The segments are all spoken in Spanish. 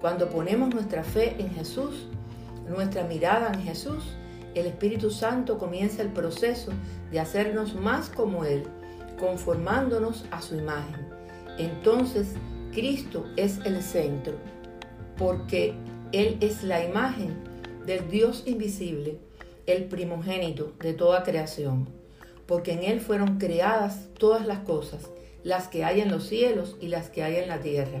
Cuando ponemos nuestra fe en Jesús, nuestra mirada en Jesús, el Espíritu Santo comienza el proceso de hacernos más como Él, conformándonos a su imagen. Entonces, Cristo es el centro, porque Él es la imagen del Dios invisible, el primogénito de toda creación, porque en Él fueron creadas todas las cosas, las que hay en los cielos y las que hay en la tierra,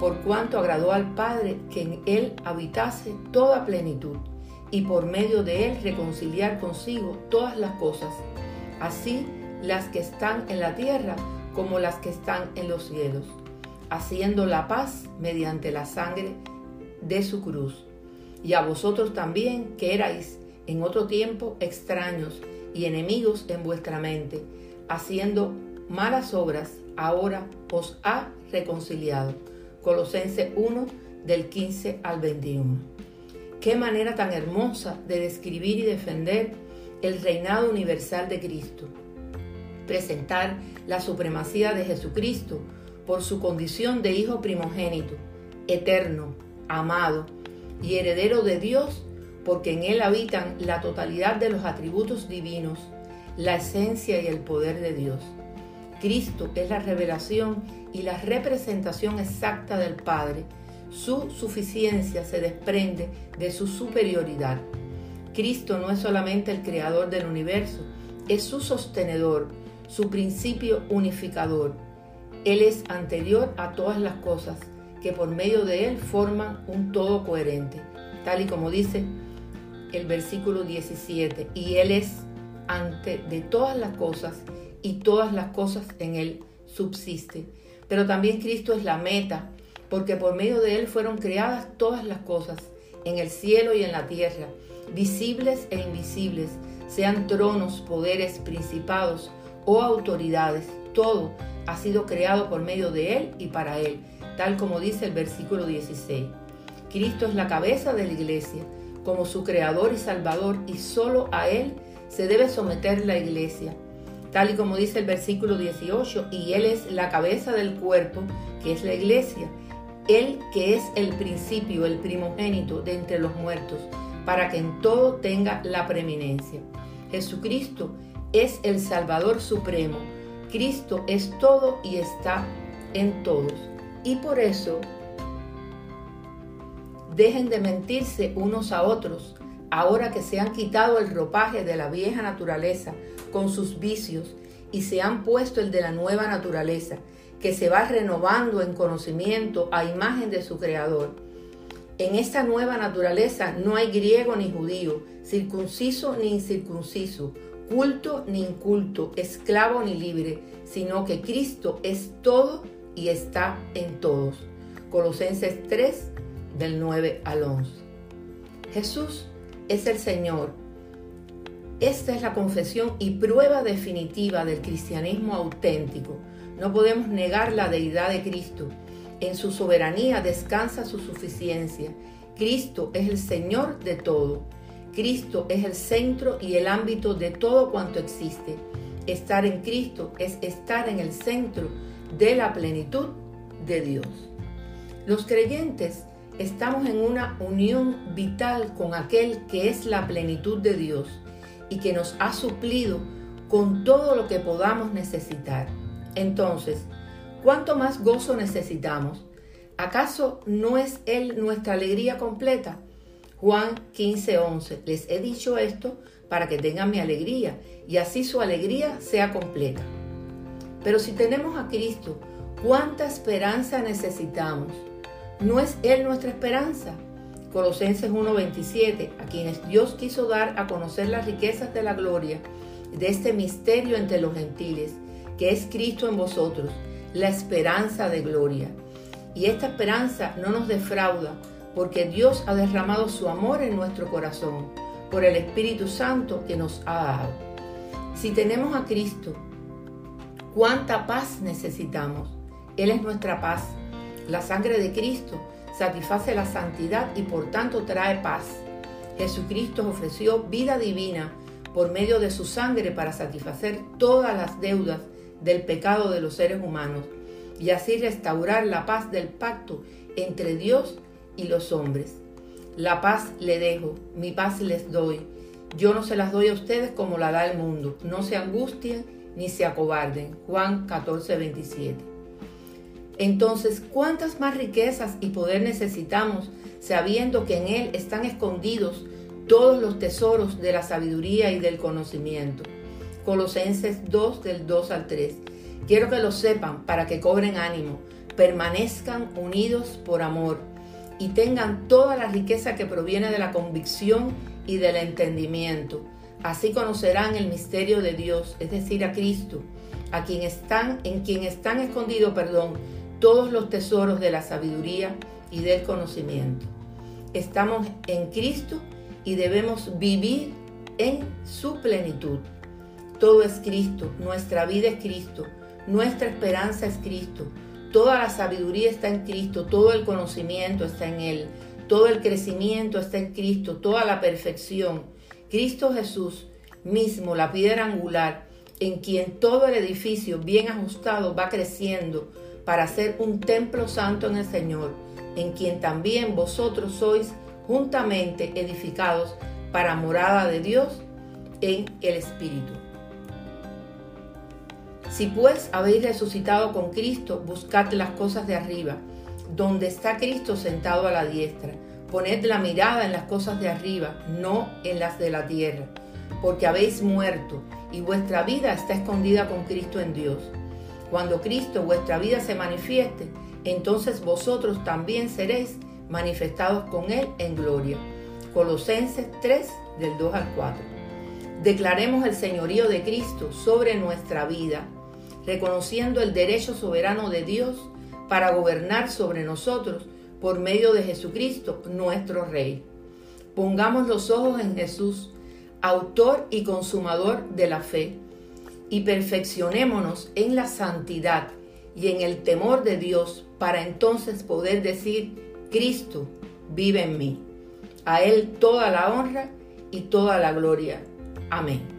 Por cuanto agradó al Padre que en Él habitase toda plenitud y por medio de él reconciliar consigo todas las cosas, así las que están en la tierra como las que están en los cielos, haciendo la paz mediante la sangre de su cruz. Y a vosotros también, que erais en otro tiempo extraños y enemigos en vuestra mente, haciendo malas obras, ahora os ha reconciliado. Colosense 1 del 15 al 21. Qué manera tan hermosa de describir y defender el reinado universal de Cristo. Presentar la supremacía de Jesucristo por su condición de Hijo primogénito, eterno, amado y heredero de Dios, porque en Él habitan la totalidad de los atributos divinos, la esencia y el poder de Dios. Cristo es la revelación y la representación exacta del Padre, su suficiencia se desprende de su superioridad. Cristo no es solamente el creador del universo, es su sostenedor, su principio unificador. Él es anterior a todas las cosas, que por medio de Él forman un todo coherente, tal y como dice el versículo 17, y Él es ante de todas las cosas, y todas las cosas en Él subsisten. Pero también Cristo es la meta, porque por medio de Él fueron creadas todas las cosas, en el cielo y en la tierra, visibles e invisibles, sean tronos, poderes, principados o autoridades, todo ha sido creado por medio de Él y para Él, tal como dice el versículo 16. Cristo es la cabeza de la iglesia, como su creador y salvador, y solo a Él se debe someter la iglesia, tal y como dice el versículo 18, y Él es la cabeza del cuerpo, que es la iglesia él que es el principio, el primogénito de entre los muertos, para que en todo tenga la preeminencia. Jesucristo es el Salvador Supremo. Cristo es todo y está en todos. Y por eso, dejen de mentirse unos a otros, ahora que se han quitado el ropaje de la vieja naturaleza con sus vicios y se han puesto el de la nueva naturaleza que se va renovando en conocimiento a imagen de su Creador. En esta nueva naturaleza no hay griego ni judío, circunciso ni incircunciso, culto ni inculto, esclavo ni libre, sino que Cristo es todo y está en todos. Colosenses 3 del 9 al 11. Jesús es el Señor. Esta es la confesión y prueba definitiva del cristianismo auténtico no podemos negar la deidad de Cristo. En su soberanía descansa su suficiencia. Cristo es el Señor de todo. Cristo es el centro y el ámbito de todo cuanto existe. Estar en Cristo es estar en el centro de la plenitud de Dios. Los creyentes estamos en una unión vital con aquel que es la plenitud de Dios y que nos ha suplido con todo lo que podamos necesitar. Entonces, ¿cuánto más gozo necesitamos? ¿Acaso no es Él nuestra alegría completa? Juan 15, 11. Les he dicho esto para que tengan mi alegría y así su alegría sea completa. Pero si tenemos a Cristo, ¿cuánta esperanza necesitamos? ¿No es Él nuestra esperanza? Colosenses 1:27, a quienes Dios quiso dar a conocer las riquezas de la gloria de este misterio entre los gentiles que es Cristo en vosotros, la esperanza de gloria. Y esta esperanza no nos defrauda, porque Dios ha derramado su amor en nuestro corazón por el Espíritu Santo que nos ha dado. Si tenemos a Cristo, ¿cuánta paz necesitamos? Él es nuestra paz. La sangre de Cristo satisface la santidad y por tanto trae paz. Jesucristo ofreció vida divina por medio de su sangre para satisfacer todas las deudas del pecado de los seres humanos y así restaurar la paz del pacto entre Dios y los hombres. La paz le dejo, mi paz les doy. Yo no se las doy a ustedes como la da el mundo. No se angustien ni se acobarden. Juan 14, 27. Entonces, ¿cuántas más riquezas y poder necesitamos sabiendo que en Él están escondidos todos los tesoros de la sabiduría y del conocimiento? Colosenses 2 del 2 al 3. Quiero que lo sepan para que cobren ánimo, permanezcan unidos por amor y tengan toda la riqueza que proviene de la convicción y del entendimiento. Así conocerán el misterio de Dios, es decir, a Cristo, a quien están, en quien están escondidos, perdón, todos los tesoros de la sabiduría y del conocimiento. Estamos en Cristo y debemos vivir en su plenitud. Todo es Cristo, nuestra vida es Cristo, nuestra esperanza es Cristo. Toda la sabiduría está en Cristo, todo el conocimiento está en Él, todo el crecimiento está en Cristo, toda la perfección. Cristo Jesús mismo, la piedra angular, en quien todo el edificio bien ajustado va creciendo para ser un templo santo en el Señor, en quien también vosotros sois juntamente edificados para morada de Dios en el Espíritu. Si pues habéis resucitado con Cristo, buscad las cosas de arriba, donde está Cristo sentado a la diestra. Poned la mirada en las cosas de arriba, no en las de la tierra, porque habéis muerto y vuestra vida está escondida con Cristo en Dios. Cuando Cristo vuestra vida se manifieste, entonces vosotros también seréis manifestados con Él en gloria. Colosenses 3 del 2 al 4. Declaremos el señorío de Cristo sobre nuestra vida reconociendo el derecho soberano de Dios para gobernar sobre nosotros por medio de Jesucristo, nuestro Rey. Pongamos los ojos en Jesús, autor y consumador de la fe, y perfeccionémonos en la santidad y en el temor de Dios para entonces poder decir, Cristo vive en mí. A Él toda la honra y toda la gloria. Amén.